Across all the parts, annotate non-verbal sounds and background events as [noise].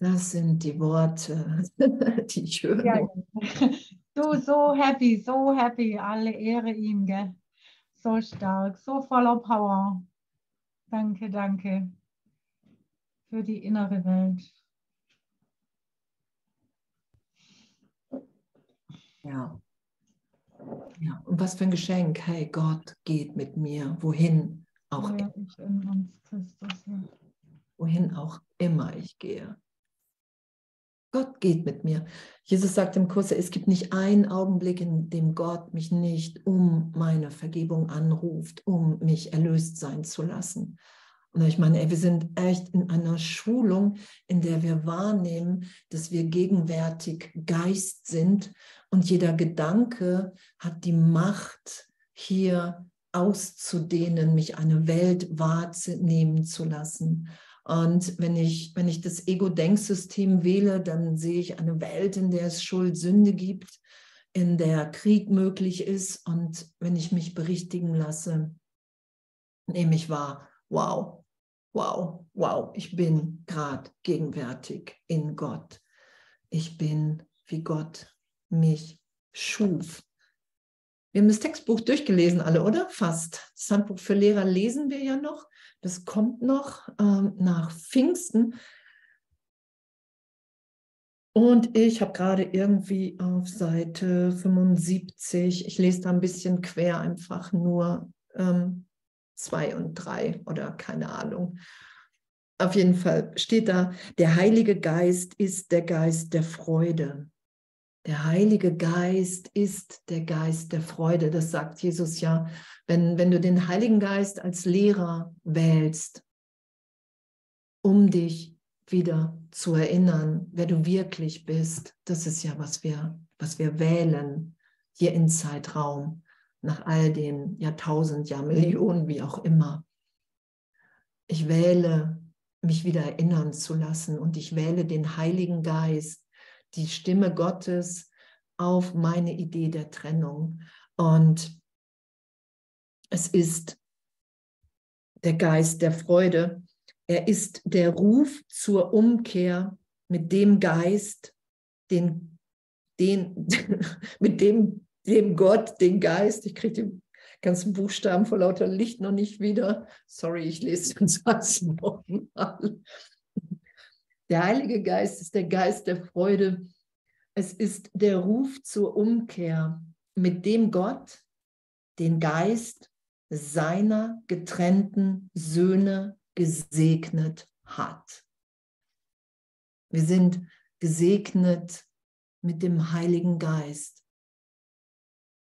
Das sind die Worte, [laughs] die ich höre. Ja, [laughs] du, so happy, so happy. Alle Ehre ihm, gell? So stark, so voller Power. Danke, danke für die innere Welt. Ja. Ja, und was für ein Geschenk. Hey, Gott geht mit mir, wohin auch ja, immer. Wohin auch immer ich gehe. Gott geht mit mir. Jesus sagt im Kurs, es gibt nicht einen Augenblick, in dem Gott mich nicht um meine Vergebung anruft, um mich erlöst sein zu lassen. Und ich meine, ey, wir sind echt in einer Schulung, in der wir wahrnehmen, dass wir gegenwärtig Geist sind und jeder Gedanke hat die Macht, hier auszudehnen, mich eine Welt wahrnehmen zu lassen. Und wenn ich, wenn ich das Ego-Denksystem wähle, dann sehe ich eine Welt, in der es Schuld, Sünde gibt, in der Krieg möglich ist. Und wenn ich mich berichtigen lasse, nehme ich wahr, wow, wow, wow, ich bin gerade gegenwärtig in Gott. Ich bin, wie Gott mich schuf. Wir haben das Textbuch durchgelesen, alle, oder? Fast. Das Handbuch für Lehrer lesen wir ja noch. Das kommt noch ähm, nach Pfingsten. Und ich habe gerade irgendwie auf Seite 75, ich lese da ein bisschen quer, einfach nur ähm, zwei und drei oder keine Ahnung. Auf jeden Fall steht da, der Heilige Geist ist der Geist der Freude. Der Heilige Geist ist der Geist der Freude. Das sagt Jesus ja. Wenn, wenn du den Heiligen Geist als Lehrer wählst, um dich wieder zu erinnern, wer du wirklich bist, das ist ja, was wir, was wir wählen hier im Zeitraum, nach all den Jahrtausend, Jahrmillionen, wie auch immer. Ich wähle, mich wieder erinnern zu lassen und ich wähle den Heiligen Geist die Stimme Gottes auf meine Idee der Trennung. Und es ist der Geist der Freude. Er ist der Ruf zur Umkehr mit dem Geist, den, den, [laughs] mit dem, dem Gott, den Geist, ich kriege die ganzen Buchstaben vor lauter Licht noch nicht wieder. Sorry, ich lese den Satz [laughs] nochmal. Der Heilige Geist ist der Geist der Freude. Es ist der Ruf zur Umkehr, mit dem Gott den Geist seiner getrennten Söhne gesegnet hat. Wir sind gesegnet mit dem Heiligen Geist.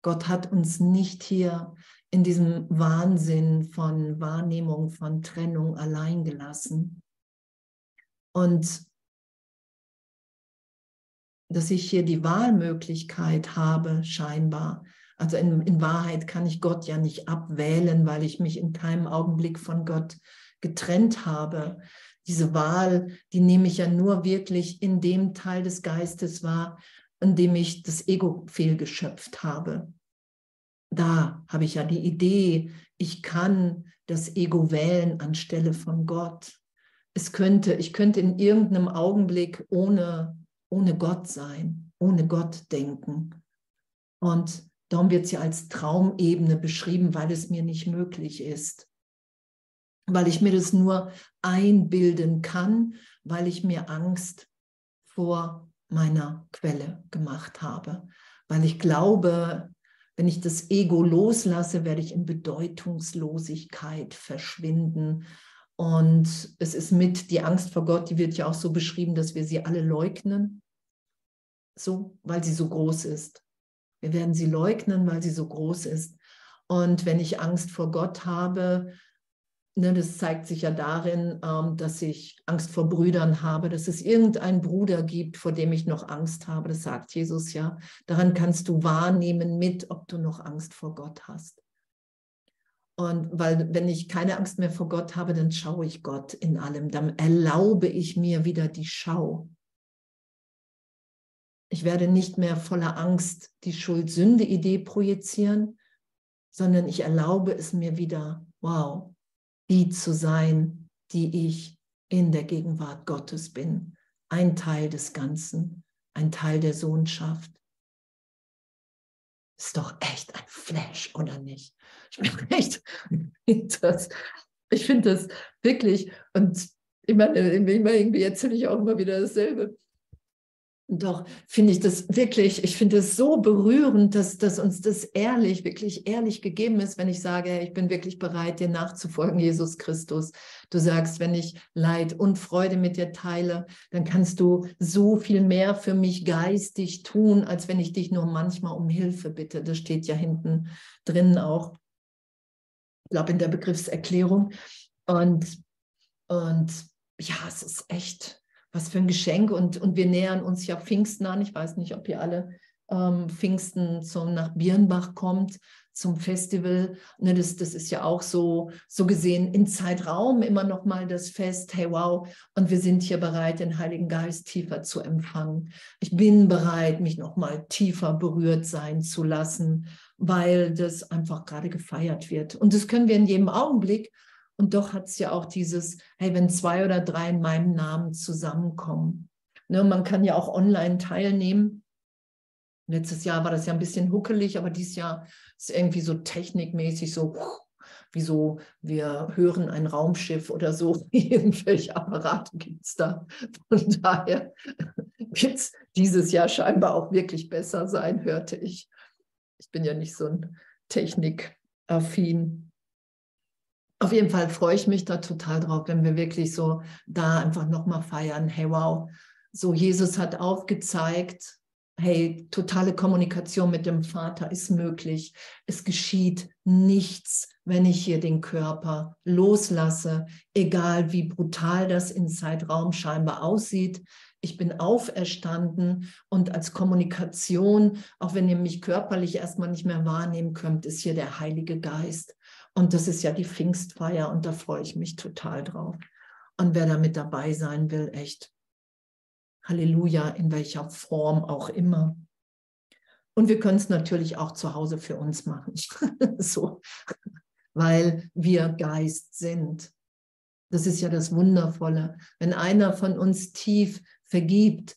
Gott hat uns nicht hier in diesem Wahnsinn von Wahrnehmung, von Trennung allein gelassen, und dass ich hier die Wahlmöglichkeit habe, scheinbar. Also in, in Wahrheit kann ich Gott ja nicht abwählen, weil ich mich in keinem Augenblick von Gott getrennt habe. Diese Wahl, die nehme ich ja nur wirklich in dem Teil des Geistes wahr, in dem ich das Ego fehlgeschöpft habe. Da habe ich ja die Idee, ich kann das Ego wählen anstelle von Gott es könnte, ich könnte in irgendeinem Augenblick ohne, ohne Gott sein, ohne Gott denken. Und darum wird es ja als Traumebene beschrieben, weil es mir nicht möglich ist. Weil ich mir das nur einbilden kann, weil ich mir Angst vor meiner Quelle gemacht habe. Weil ich glaube, wenn ich das Ego loslasse, werde ich in Bedeutungslosigkeit verschwinden und es ist mit die Angst vor Gott, die wird ja auch so beschrieben, dass wir sie alle leugnen, so, weil sie so groß ist. Wir werden sie leugnen, weil sie so groß ist. Und wenn ich Angst vor Gott habe, ne, das zeigt sich ja darin, ähm, dass ich Angst vor Brüdern habe, dass es irgendeinen Bruder gibt, vor dem ich noch Angst habe. Das sagt Jesus ja. Daran kannst du wahrnehmen mit, ob du noch Angst vor Gott hast. Und weil, wenn ich keine Angst mehr vor Gott habe, dann schaue ich Gott in allem. Dann erlaube ich mir wieder die Schau. Ich werde nicht mehr voller Angst die Schuld-Sünde-Idee projizieren, sondern ich erlaube es mir wieder, wow, die zu sein, die ich in der Gegenwart Gottes bin. ein Teil des Ganzen, ein Teil der Sohnschaft. Ist doch echt ein Flash, oder nicht? Ich bin [laughs] echt, das, ich finde das wirklich, und ich meine, irgendwie erzähle ich auch immer wieder dasselbe. Doch finde ich das wirklich, ich finde es so berührend, dass, dass uns das ehrlich, wirklich ehrlich gegeben ist, wenn ich sage, ich bin wirklich bereit, dir nachzufolgen, Jesus Christus. Du sagst, wenn ich Leid und Freude mit dir teile, dann kannst du so viel mehr für mich geistig tun, als wenn ich dich nur manchmal um Hilfe bitte. Das steht ja hinten drin auch, ich glaube, in der Begriffserklärung. Und, und ja, es ist echt, was für ein Geschenk. Und, und wir nähern uns ja Pfingsten an. Ich weiß nicht, ob ihr alle ähm, Pfingsten zum, nach Birnbach kommt, zum Festival. Ne, das, das ist ja auch so, so gesehen in Zeitraum immer noch mal das Fest. Hey, wow. Und wir sind hier bereit, den Heiligen Geist tiefer zu empfangen. Ich bin bereit, mich noch mal tiefer berührt sein zu lassen, weil das einfach gerade gefeiert wird. Und das können wir in jedem Augenblick. Und doch hat es ja auch dieses, hey, wenn zwei oder drei in meinem Namen zusammenkommen. Ne, man kann ja auch online teilnehmen. Letztes Jahr war das ja ein bisschen huckelig, aber dieses Jahr ist irgendwie so technikmäßig so, wie so, wir hören ein Raumschiff oder so. [laughs] Irgendwelche Apparate gibt es da. Von daher wird es dieses Jahr scheinbar auch wirklich besser sein, hörte ich. Ich bin ja nicht so ein technikaffin. Auf jeden Fall freue ich mich da total drauf, wenn wir wirklich so da einfach nochmal feiern. Hey, wow, so Jesus hat aufgezeigt, hey, totale Kommunikation mit dem Vater ist möglich. Es geschieht nichts, wenn ich hier den Körper loslasse, egal wie brutal das in Zeitraum scheinbar aussieht. Ich bin auferstanden und als Kommunikation, auch wenn ihr mich körperlich erstmal nicht mehr wahrnehmen könnt, ist hier der Heilige Geist. Und das ist ja die Pfingstfeier und da freue ich mich total drauf. Und wer da mit dabei sein will, echt Halleluja, in welcher Form auch immer. Und wir können es natürlich auch zu Hause für uns machen, [laughs] so, weil wir Geist sind. Das ist ja das Wundervolle. Wenn einer von uns tief vergibt,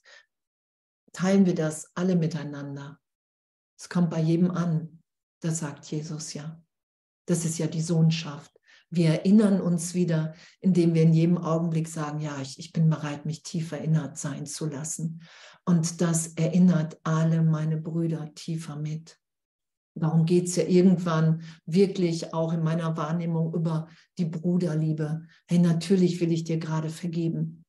teilen wir das alle miteinander. Es kommt bei jedem an. Das sagt Jesus ja. Das ist ja die Sohnschaft. Wir erinnern uns wieder, indem wir in jedem Augenblick sagen, ja, ich, ich bin bereit, mich tief erinnert sein zu lassen. Und das erinnert alle meine Brüder tiefer mit. Darum geht es ja irgendwann wirklich auch in meiner Wahrnehmung über die Bruderliebe. Hey, natürlich will ich dir gerade vergeben,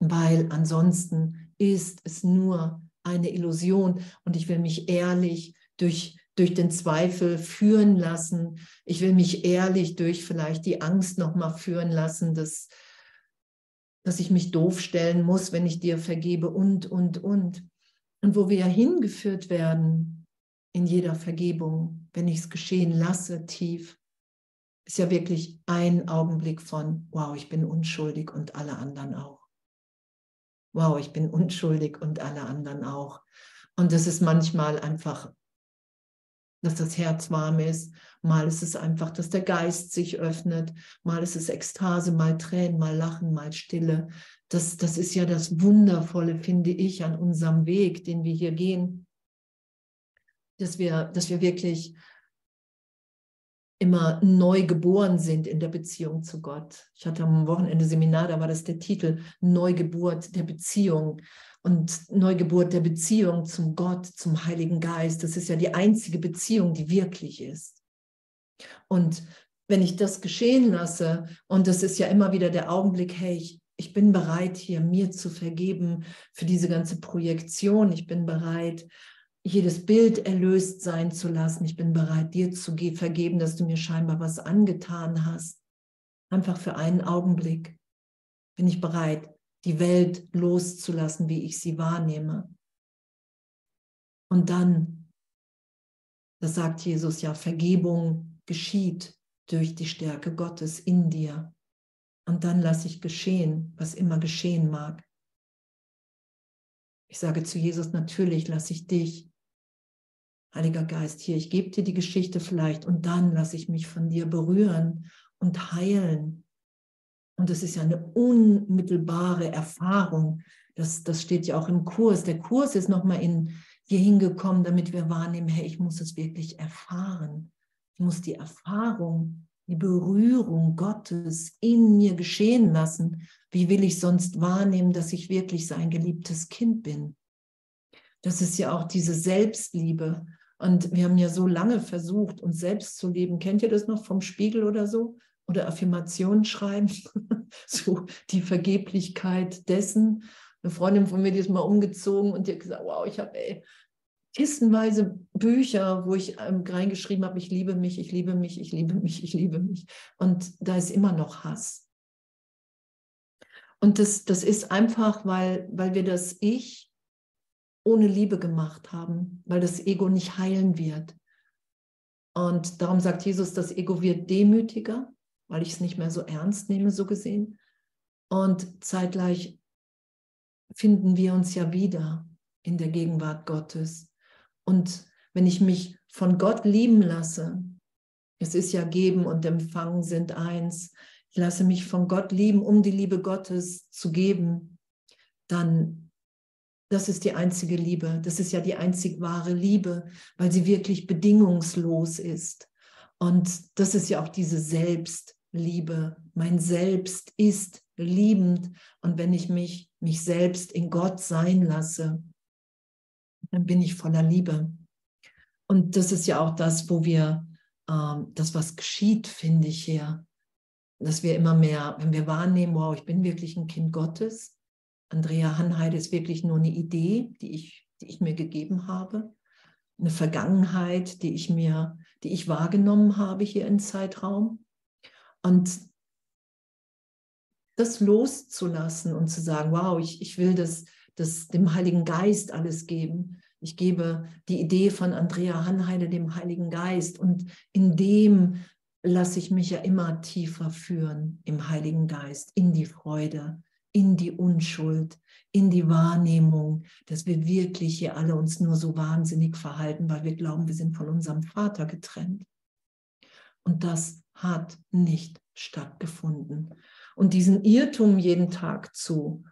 weil ansonsten ist es nur eine Illusion und ich will mich ehrlich durch durch den Zweifel führen lassen. Ich will mich ehrlich durch vielleicht die Angst nochmal führen lassen, dass, dass ich mich doof stellen muss, wenn ich dir vergebe und, und, und. Und wo wir ja hingeführt werden in jeder Vergebung, wenn ich es geschehen lasse, tief, ist ja wirklich ein Augenblick von, wow, ich bin unschuldig und alle anderen auch. Wow, ich bin unschuldig und alle anderen auch. Und das ist manchmal einfach dass das Herz warm ist. Mal ist es einfach, dass der Geist sich öffnet. Mal ist es Ekstase, mal Tränen, mal Lachen, mal Stille. Das, das ist ja das Wundervolle, finde ich, an unserem Weg, den wir hier gehen. Dass wir, dass wir wirklich immer neu geboren sind in der Beziehung zu Gott. Ich hatte am Wochenende Seminar, da war das der Titel Neugeburt der Beziehung und Neugeburt der Beziehung zum Gott, zum Heiligen Geist. Das ist ja die einzige Beziehung, die wirklich ist. Und wenn ich das geschehen lasse, und das ist ja immer wieder der Augenblick, hey, ich, ich bin bereit, hier mir zu vergeben für diese ganze Projektion. Ich bin bereit, jedes Bild erlöst sein zu lassen. Ich bin bereit, dir zu vergeben, dass du mir scheinbar was angetan hast. Einfach für einen Augenblick bin ich bereit, die Welt loszulassen, wie ich sie wahrnehme. Und dann, das sagt Jesus ja, Vergebung geschieht durch die Stärke Gottes in dir. Und dann lasse ich geschehen, was immer geschehen mag. Ich sage zu Jesus, natürlich lasse ich dich, Heiliger Geist, hier, ich gebe dir die Geschichte vielleicht und dann lasse ich mich von dir berühren und heilen Und das ist ja eine unmittelbare Erfahrung. Das, das steht ja auch im Kurs. Der Kurs ist nochmal hier hingekommen, damit wir wahrnehmen, hey, ich muss es wirklich erfahren. Ich muss die Erfahrung, die Berührung Gottes in mir geschehen lassen. Wie will ich sonst wahrnehmen, dass ich wirklich sein geliebtes Kind bin? Das ist ja auch diese Selbstliebe. Und wir haben ja so lange versucht, uns selbst zu lieben. Kennt ihr das noch vom Spiegel oder so? Oder Affirmationen schreiben? [laughs] so die Vergeblichkeit dessen. Eine Freundin von mir, die ist mal umgezogen und die hat gesagt, wow, ich habe kistenweise Bücher, wo ich ähm, reingeschrieben habe, ich liebe mich, ich liebe mich, ich liebe mich, ich liebe mich. Und da ist immer noch Hass. Und das, das ist einfach, weil, weil wir das Ich ohne Liebe gemacht haben, weil das Ego nicht heilen wird. Und darum sagt Jesus, das Ego wird demütiger, weil ich es nicht mehr so ernst nehme, so gesehen. Und zeitgleich finden wir uns ja wieder in der Gegenwart Gottes. Und wenn ich mich von Gott lieben lasse, es ist ja geben und empfangen sind eins, ich lasse mich von Gott lieben, um die Liebe Gottes zu geben, dann das ist die einzige Liebe. Das ist ja die einzig wahre Liebe, weil sie wirklich bedingungslos ist. Und das ist ja auch diese Selbstliebe. Mein Selbst ist liebend. Und wenn ich mich, mich selbst in Gott sein lasse, dann bin ich voller Liebe. Und das ist ja auch das, wo wir, ähm, das, was geschieht, finde ich hier, dass wir immer mehr, wenn wir wahrnehmen, wow, ich bin wirklich ein Kind Gottes. Andrea Hanheide ist wirklich nur eine Idee, die ich, die ich mir gegeben habe. Eine Vergangenheit, die ich mir, die ich wahrgenommen habe hier im Zeitraum. Und das loszulassen und zu sagen, wow, ich, ich will das, das dem Heiligen Geist alles geben. Ich gebe die Idee von Andrea Hanheide dem Heiligen Geist und in dem lasse ich mich ja immer tiefer führen im Heiligen Geist, in die Freude, in die Unschuld, in die Wahrnehmung, dass wir wirklich hier alle uns nur so wahnsinnig verhalten, weil wir glauben, wir sind von unserem Vater getrennt. Und das hat nicht stattgefunden. Und diesen Irrtum jeden Tag zu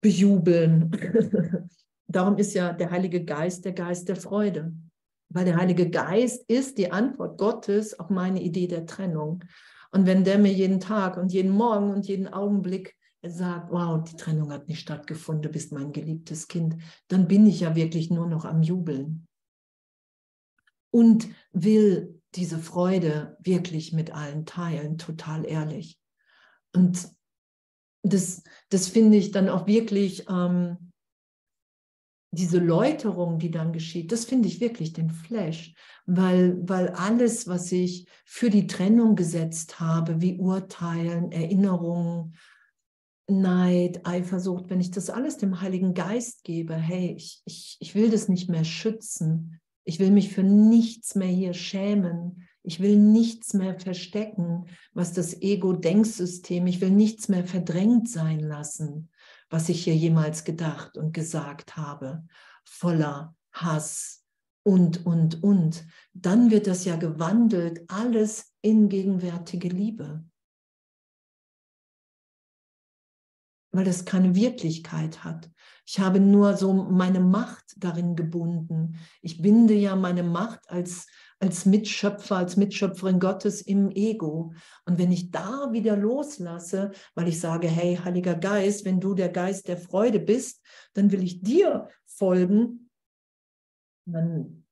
bejubeln. [laughs] Darum ist ja der Heilige Geist der Geist der Freude. Weil der Heilige Geist ist die Antwort Gottes auf meine Idee der Trennung. Und wenn der mir jeden Tag und jeden Morgen und jeden Augenblick sagt, wow, die Trennung hat nicht stattgefunden, du bist mein geliebtes Kind, dann bin ich ja wirklich nur noch am Jubeln. Und will diese Freude wirklich mit allen teilen, total ehrlich. Und das, das finde ich dann auch wirklich, ähm, diese Läuterung, die dann geschieht, das finde ich wirklich den Flash, weil, weil alles, was ich für die Trennung gesetzt habe, wie Urteilen, Erinnerungen, Neid, Eifersucht, wenn ich das alles dem Heiligen Geist gebe, hey, ich, ich, ich will das nicht mehr schützen, ich will mich für nichts mehr hier schämen. Ich will nichts mehr verstecken, was das Ego-Denksystem, ich will nichts mehr verdrängt sein lassen, was ich hier jemals gedacht und gesagt habe, voller Hass und, und, und. Dann wird das ja gewandelt, alles in gegenwärtige Liebe. Weil das keine Wirklichkeit hat. Ich habe nur so meine Macht darin gebunden. Ich binde ja meine Macht als, als Mitschöpfer, als Mitschöpferin Gottes im Ego. Und wenn ich da wieder loslasse, weil ich sage, hey, Heiliger Geist, wenn du der Geist der Freude bist, dann will ich dir folgen, dann,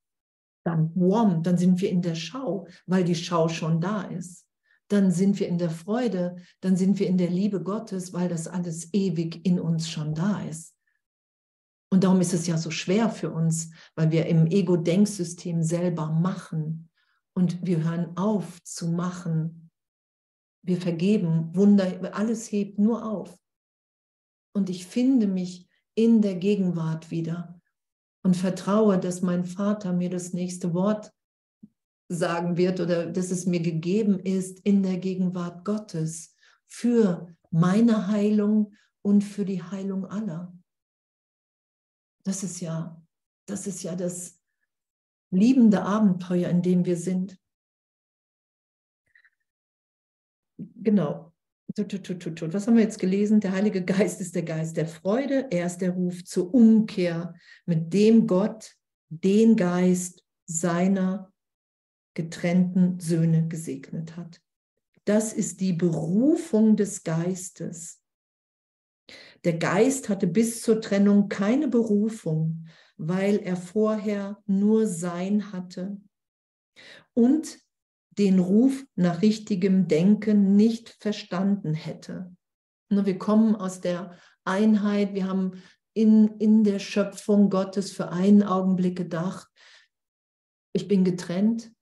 dann, wom, dann sind wir in der Schau, weil die Schau schon da ist dann sind wir in der Freude, dann sind wir in der Liebe Gottes, weil das alles ewig in uns schon da ist. Und darum ist es ja so schwer für uns, weil wir im Ego-Denksystem selber machen und wir hören auf zu machen. Wir vergeben, Wunder, alles hebt nur auf. Und ich finde mich in der Gegenwart wieder und vertraue, dass mein Vater mir das nächste Wort sagen wird oder dass es mir gegeben ist in der Gegenwart Gottes für meine Heilung und für die Heilung aller. Das ist ja, das ist ja das liebende Abenteuer, in dem wir sind. genau. Was haben wir jetzt gelesen? Der Heilige Geist ist der Geist der Freude. Er ist der Ruf zur Umkehr, mit dem Gott den Geist seiner getrennten Söhne gesegnet hat. Das ist die Berufung des Geistes. Der Geist hatte bis zur Trennung keine Berufung, weil er vorher nur Sein hatte und den Ruf nach richtigem Denken nicht verstanden hätte. Wir kommen aus der Einheit, wir haben in, in der Schöpfung Gottes für einen Augenblick gedacht, ich bin getrennt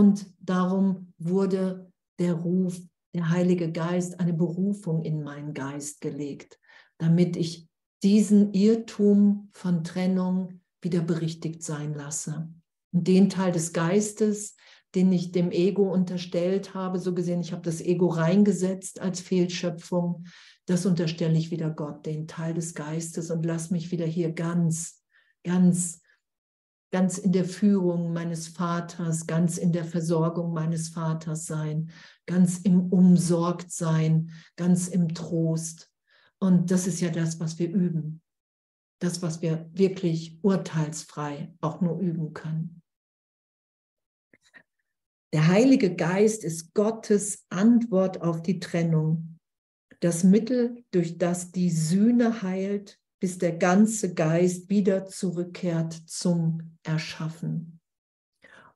und darum wurde der Ruf, der Heilige Geist, eine Berufung in meinen Geist gelegt, damit ich diesen Irrtum von Trennung wieder berichtigt sein lasse. Und den Teil des Geistes, den ich dem Ego unterstellt habe, so gesehen, ich habe das Ego reingesetzt als Fehlschöpfung, das unterstelle ich wieder Gott, den Teil des Geistes und lass mich wieder hier ganz, ganz ganz in der Führung meines Vaters, ganz in der Versorgung meines Vaters sein, ganz im Umsorgtsein, ganz im Trost. Und das ist ja das, was wir üben. Das, was wir wirklich urteilsfrei auch nur üben können. Der Heilige Geist ist Gottes Antwort auf die Trennung, das Mittel, durch das die Sühne heilt bis der ganze Geist wieder zurückkehrt zum Erschaffen.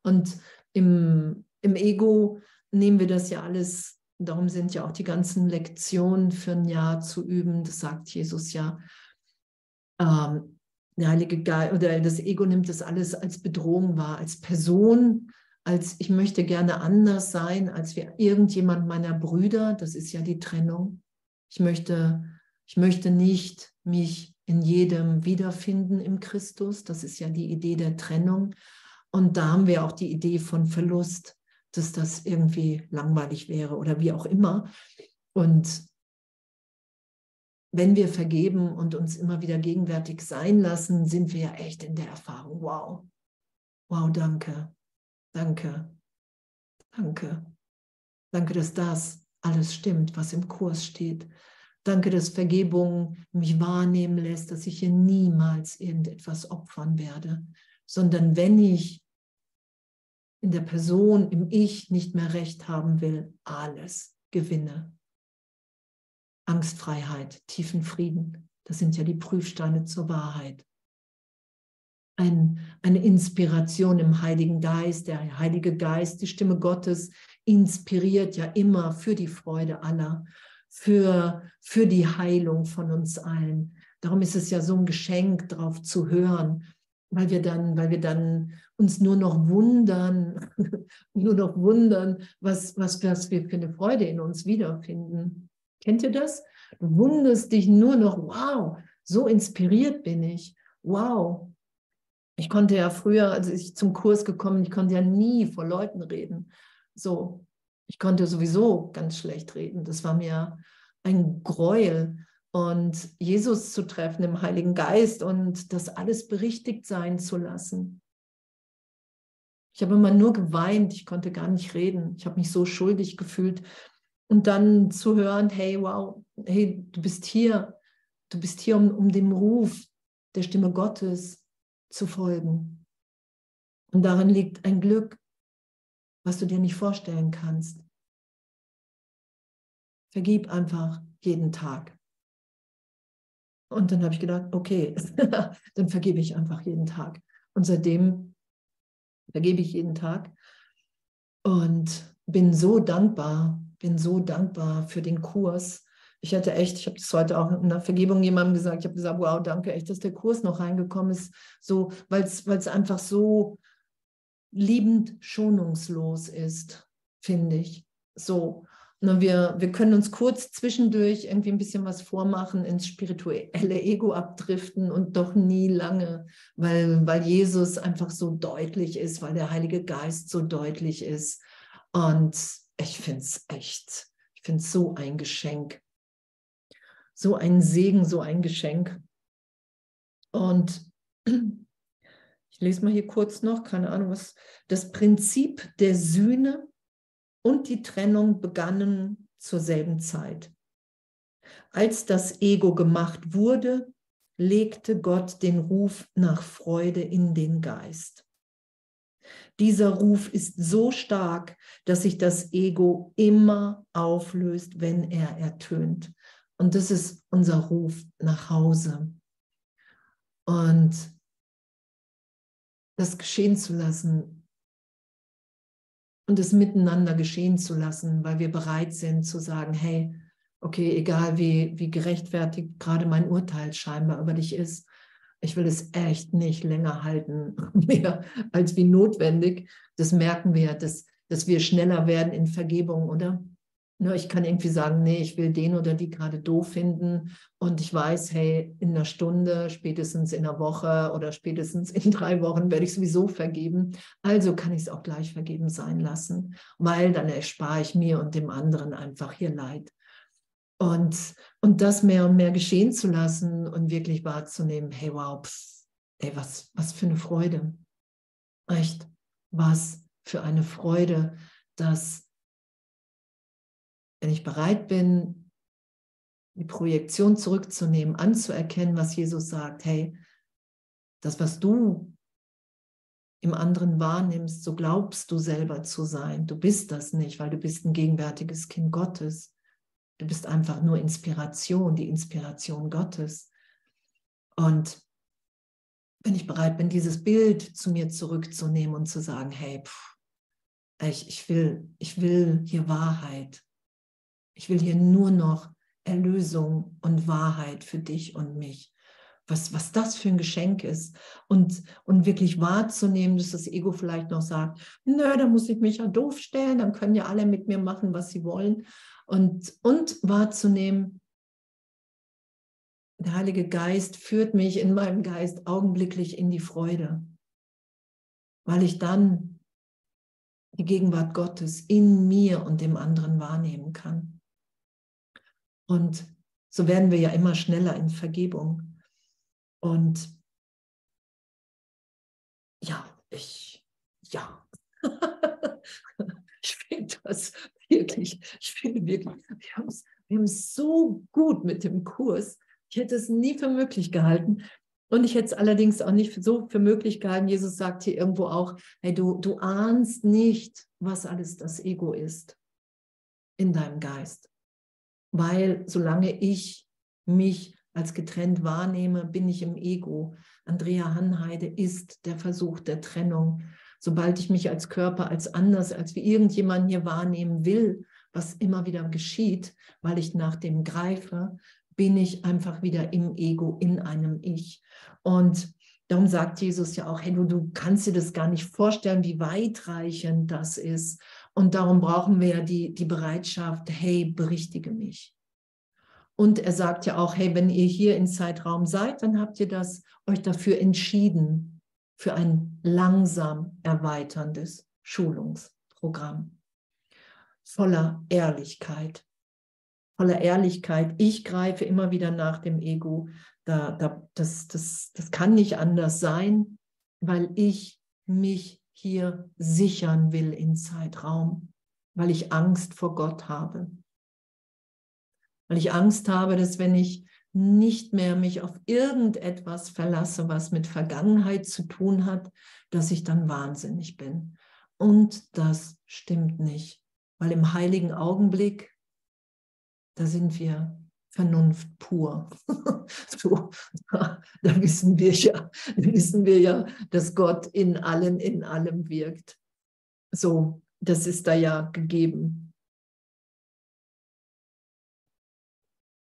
Und im, im Ego nehmen wir das ja alles, darum sind ja auch die ganzen Lektionen für ein Jahr zu üben, das sagt Jesus ja. Ähm, der Heilige Geist oder das Ego nimmt das alles als Bedrohung wahr, als Person, als ich möchte gerne anders sein als wie irgendjemand meiner Brüder. Das ist ja die Trennung. Ich möchte, ich möchte nicht mich in jedem wiederfinden im Christus. Das ist ja die Idee der Trennung. Und da haben wir auch die Idee von Verlust, dass das irgendwie langweilig wäre oder wie auch immer. Und wenn wir vergeben und uns immer wieder gegenwärtig sein lassen, sind wir ja echt in der Erfahrung. Wow. Wow, danke. Danke. Danke. Danke, dass das alles stimmt, was im Kurs steht. Danke, dass Vergebung mich wahrnehmen lässt, dass ich hier niemals irgendetwas opfern werde, sondern wenn ich in der Person, im Ich nicht mehr recht haben will, alles gewinne. Angstfreiheit, tiefen Frieden, das sind ja die Prüfsteine zur Wahrheit. Ein, eine Inspiration im Heiligen Geist, der Heilige Geist, die Stimme Gottes inspiriert ja immer für die Freude aller für, für die Heilung von uns allen. Darum ist es ja so ein Geschenk, darauf zu hören, weil wir dann, weil wir dann uns nur noch wundern, [laughs] nur noch wundern, was, was, was wir für eine Freude in uns wiederfinden. Kennt ihr das? Du wunderst dich nur noch, wow, so inspiriert bin ich. Wow. Ich konnte ja früher, als ich zum Kurs gekommen, ich konnte ja nie vor Leuten reden. So, ich konnte sowieso ganz schlecht reden. Das war mir ein Gräuel. Und Jesus zu treffen im Heiligen Geist und das alles berichtigt sein zu lassen. Ich habe immer nur geweint, ich konnte gar nicht reden. Ich habe mich so schuldig gefühlt. Und dann zu hören, hey, wow, hey, du bist hier. Du bist hier, um, um dem Ruf der Stimme Gottes zu folgen. Und darin liegt ein Glück, was du dir nicht vorstellen kannst. Vergib einfach jeden Tag. Und dann habe ich gedacht, okay, [laughs] dann vergebe ich einfach jeden Tag. Und seitdem vergebe ich jeden Tag und bin so dankbar, bin so dankbar für den Kurs. Ich hatte echt, ich habe das heute auch in der Vergebung jemandem gesagt, ich habe gesagt, wow, danke echt, dass der Kurs noch reingekommen ist, so, weil es einfach so, liebend schonungslos ist, finde ich. So. Und wir, wir können uns kurz zwischendurch irgendwie ein bisschen was vormachen, ins spirituelle Ego abdriften und doch nie lange, weil, weil Jesus einfach so deutlich ist, weil der Heilige Geist so deutlich ist. Und ich finde es echt, ich finde es so ein Geschenk. So ein Segen, so ein Geschenk. Und ich lese mal hier kurz noch, keine Ahnung was, das Prinzip der Sühne und die Trennung begannen zur selben Zeit. Als das Ego gemacht wurde, legte Gott den Ruf nach Freude in den Geist. Dieser Ruf ist so stark, dass sich das Ego immer auflöst, wenn er ertönt. Und das ist unser Ruf nach Hause. Und das geschehen zu lassen und es miteinander geschehen zu lassen, weil wir bereit sind zu sagen, hey, okay, egal wie, wie gerechtfertigt gerade mein Urteil scheinbar über dich ist, ich will es echt nicht länger halten, [laughs] mehr als wie notwendig. Das merken wir, dass, dass wir schneller werden in Vergebung, oder? Ne, ich kann irgendwie sagen, nee, ich will den oder die gerade doof finden und ich weiß, hey, in einer Stunde, spätestens in einer Woche oder spätestens in drei Wochen werde ich sowieso vergeben. Also kann ich es auch gleich vergeben sein lassen, weil dann erspare ich mir und dem anderen einfach hier Leid. Und, und das mehr und mehr geschehen zu lassen und wirklich wahrzunehmen, hey, wow, pff, ey, was, was für eine Freude. Echt, was für eine Freude, dass, wenn ich bereit bin, die Projektion zurückzunehmen, anzuerkennen, was Jesus sagt, hey, das, was du im anderen wahrnimmst, so glaubst du selber zu sein. Du bist das nicht, weil du bist ein gegenwärtiges Kind Gottes. Du bist einfach nur Inspiration, die Inspiration Gottes. Und wenn ich bereit bin, dieses Bild zu mir zurückzunehmen und zu sagen, hey, pff, ich, ich, will, ich will hier Wahrheit. Ich will hier nur noch Erlösung und Wahrheit für dich und mich. Was, was das für ein Geschenk ist. Und, und wirklich wahrzunehmen, dass das Ego vielleicht noch sagt, nö, da muss ich mich ja doof stellen, dann können ja alle mit mir machen, was sie wollen und, und wahrzunehmen, der Heilige Geist führt mich in meinem Geist augenblicklich in die Freude, weil ich dann die Gegenwart Gottes in mir und dem anderen wahrnehmen kann. Und so werden wir ja immer schneller in Vergebung. Und ja, ich, ja, [laughs] ich finde das wirklich, ich finde wirklich, wir haben es wir so gut mit dem Kurs. Ich hätte es nie für möglich gehalten. Und ich hätte es allerdings auch nicht so für möglich gehalten. Jesus sagt hier irgendwo auch, hey, du, du ahnst nicht, was alles das Ego ist in deinem Geist. Weil solange ich mich als getrennt wahrnehme, bin ich im Ego. Andrea Hanheide ist der Versuch der Trennung sobald ich mich als Körper als anders, als wie irgendjemand hier wahrnehmen will, was immer wieder geschieht, weil ich nach dem greife, bin ich einfach wieder im Ego, in einem Ich. Und darum sagt Jesus ja auch, hey, du, du kannst dir das gar nicht vorstellen, wie weitreichend das ist. Und darum brauchen wir ja die, die Bereitschaft, hey, berichtige mich. Und er sagt ja auch, hey, wenn ihr hier im Zeitraum seid, dann habt ihr das euch dafür entschieden, für ein langsam erweiterndes Schulungsprogramm. Voller Ehrlichkeit. Voller Ehrlichkeit. Ich greife immer wieder nach dem Ego. Da, da, das, das, das kann nicht anders sein, weil ich mich hier sichern will in Zeitraum, weil ich Angst vor Gott habe. Weil ich Angst habe, dass wenn ich nicht mehr mich auf irgendetwas verlasse, was mit Vergangenheit zu tun hat, dass ich dann wahnsinnig bin. Und das stimmt nicht, weil im heiligen Augenblick, da sind wir Vernunft pur. [laughs] so, da, wissen wir ja, wissen wir ja, dass Gott in allen, in allem wirkt. So, das ist da ja gegeben.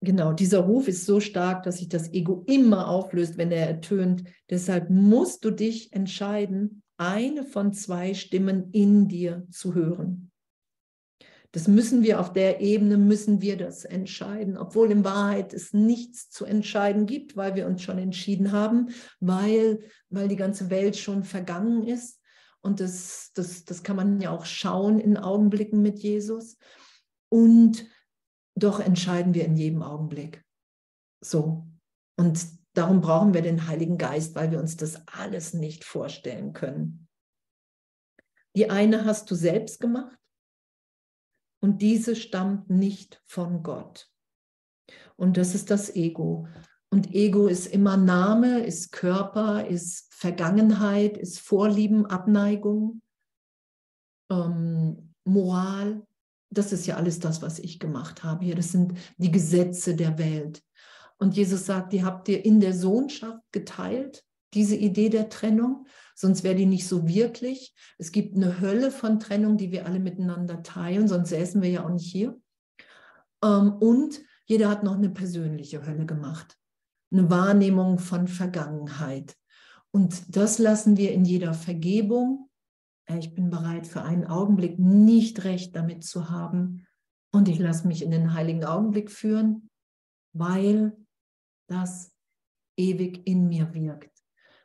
Genau, dieser Ruf ist so stark, dass sich das Ego immer auflöst, wenn er ertönt. Deshalb musst du dich entscheiden, eine von zwei Stimmen in dir zu hören. Das müssen wir auf der Ebene, müssen wir das entscheiden, obwohl in Wahrheit es nichts zu entscheiden gibt, weil wir uns schon entschieden haben, weil, weil die ganze Welt schon vergangen ist. Und das, das, das kann man ja auch schauen in Augenblicken mit Jesus. Und doch entscheiden wir in jedem Augenblick. So. Und darum brauchen wir den Heiligen Geist, weil wir uns das alles nicht vorstellen können. Die eine hast du selbst gemacht und diese stammt nicht von Gott. Und das ist das Ego. Und Ego ist immer Name, ist Körper, ist Vergangenheit, ist Vorlieben, Abneigung, ähm, Moral. Das ist ja alles das, was ich gemacht habe hier. Das sind die Gesetze der Welt. Und Jesus sagt, die habt ihr in der Sohnschaft geteilt, diese Idee der Trennung, sonst wäre die nicht so wirklich. Es gibt eine Hölle von Trennung, die wir alle miteinander teilen, sonst säßen wir ja auch nicht hier. Ähm, und jeder hat noch eine persönliche Hölle gemacht, eine Wahrnehmung von Vergangenheit. Und das lassen wir in jeder Vergebung. Ich bin bereit, für einen Augenblick nicht recht damit zu haben. Und ich lasse mich in den heiligen Augenblick führen, weil das ewig in mir wirkt.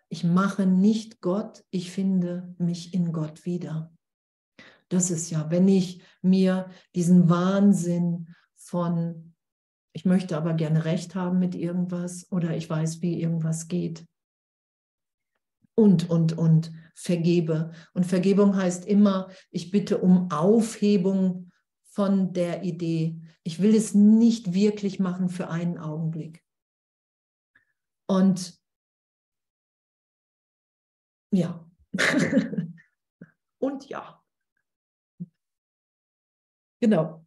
Ich mache nicht Gott, ich finde mich in Gott wieder. Das ist ja, wenn ich mir diesen Wahnsinn von, ich möchte aber gerne recht haben mit irgendwas oder ich weiß, wie irgendwas geht. Und, und, und vergebe. Und Vergebung heißt immer, ich bitte um Aufhebung von der Idee. Ich will es nicht wirklich machen für einen Augenblick. Und ja. [laughs] Und ja. Genau.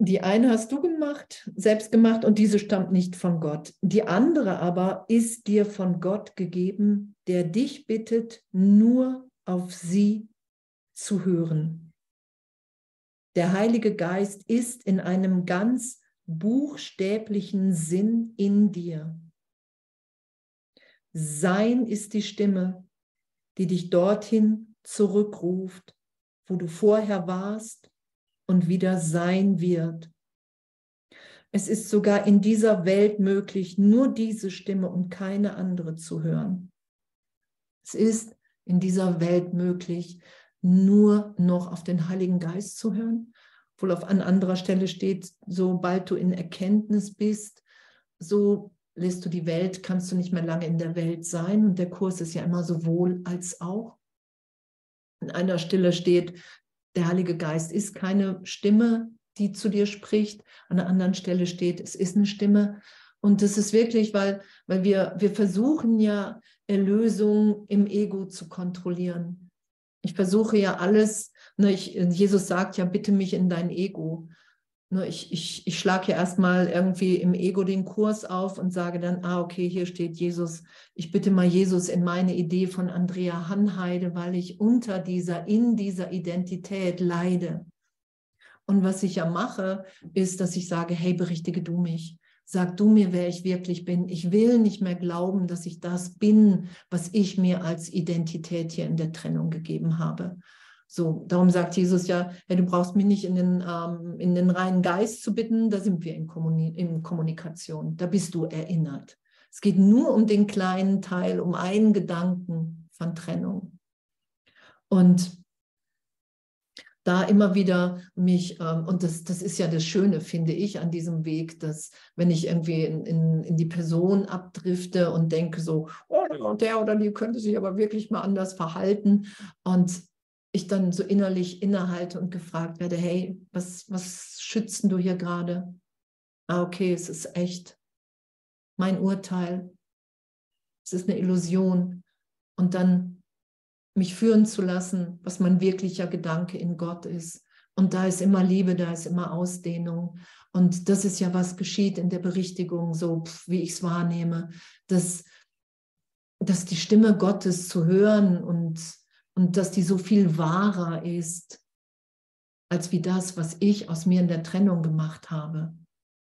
Die eine hast du gemacht, selbst gemacht und diese stammt nicht von Gott. Die andere aber ist dir von Gott gegeben, der dich bittet, nur auf sie zu hören. Der Heilige Geist ist in einem ganz buchstäblichen Sinn in dir. Sein ist die Stimme, die dich dorthin zurückruft, wo du vorher warst und wieder sein wird. Es ist sogar in dieser Welt möglich, nur diese Stimme und keine andere zu hören. Es ist in dieser Welt möglich, nur noch auf den Heiligen Geist zu hören, obwohl auf an anderer Stelle steht, sobald du in Erkenntnis bist, so lässt du die Welt, kannst du nicht mehr lange in der Welt sein. Und der Kurs ist ja immer sowohl als auch. In einer Stelle steht, der Heilige Geist ist keine Stimme, die zu dir spricht. An der anderen Stelle steht, es ist eine Stimme. Und das ist wirklich, weil, weil wir, wir versuchen ja Erlösung im Ego zu kontrollieren. Ich versuche ja alles, ne, ich, Jesus sagt ja, bitte mich in dein Ego. Ne, ich, ich, ich schlage ja erstmal irgendwie im Ego den Kurs auf und sage dann, ah, okay, hier steht Jesus. Ich bitte mal Jesus in meine Idee von Andrea Hanheide, weil ich unter dieser, in dieser Identität leide. Und was ich ja mache, ist, dass ich sage, hey, berichtige du mich. Sag du mir, wer ich wirklich bin. Ich will nicht mehr glauben, dass ich das bin, was ich mir als Identität hier in der Trennung gegeben habe. So, darum sagt Jesus ja, ja du brauchst mich nicht in den, ähm, in den reinen Geist zu bitten, da sind wir in, Kommuni in Kommunikation, da bist du erinnert. Es geht nur um den kleinen Teil, um einen Gedanken von Trennung. Und da immer wieder mich, ähm, und das, das ist ja das Schöne, finde ich, an diesem Weg, dass wenn ich irgendwie in, in, in die Person abdrifte und denke so, oh, der oder die könnte sich aber wirklich mal anders verhalten und ich dann so innerlich innehalte und gefragt werde, hey, was, was schützt du hier gerade? Ah, okay, es ist echt mein Urteil. Es ist eine Illusion. Und dann mich führen zu lassen, was mein wirklicher Gedanke in Gott ist. Und da ist immer Liebe, da ist immer Ausdehnung. Und das ist ja, was geschieht in der Berichtigung, so wie ich es wahrnehme, dass, dass die Stimme Gottes zu hören und und dass die so viel wahrer ist als wie das, was ich aus mir in der Trennung gemacht habe.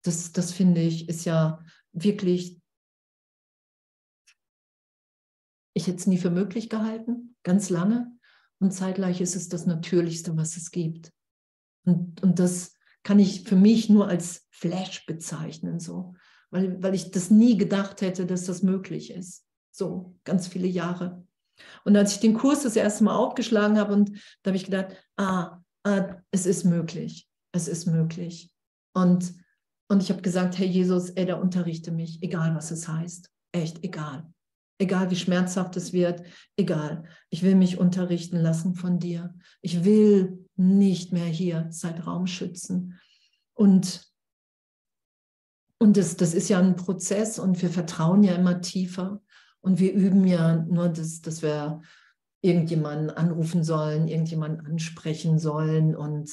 Das, das finde ich, ist ja wirklich, ich hätte es nie für möglich gehalten, ganz lange. Und zeitgleich ist es das Natürlichste, was es gibt. Und, und das kann ich für mich nur als Flash bezeichnen, so, weil, weil ich das nie gedacht hätte, dass das möglich ist. So, ganz viele Jahre. Und als ich den Kurs das erste Mal aufgeschlagen habe, und da habe ich gedacht, ah, ah, es ist möglich, es ist möglich. Und, und ich habe gesagt, hey Jesus, ey, da unterrichte mich, egal was es heißt, echt egal. Egal wie schmerzhaft es wird, egal. Ich will mich unterrichten lassen von dir. Ich will nicht mehr hier, seid Raumschützen. Und, und das, das ist ja ein Prozess und wir vertrauen ja immer tiefer und wir üben ja nur, das, dass wir irgendjemanden anrufen sollen, irgendjemanden ansprechen sollen und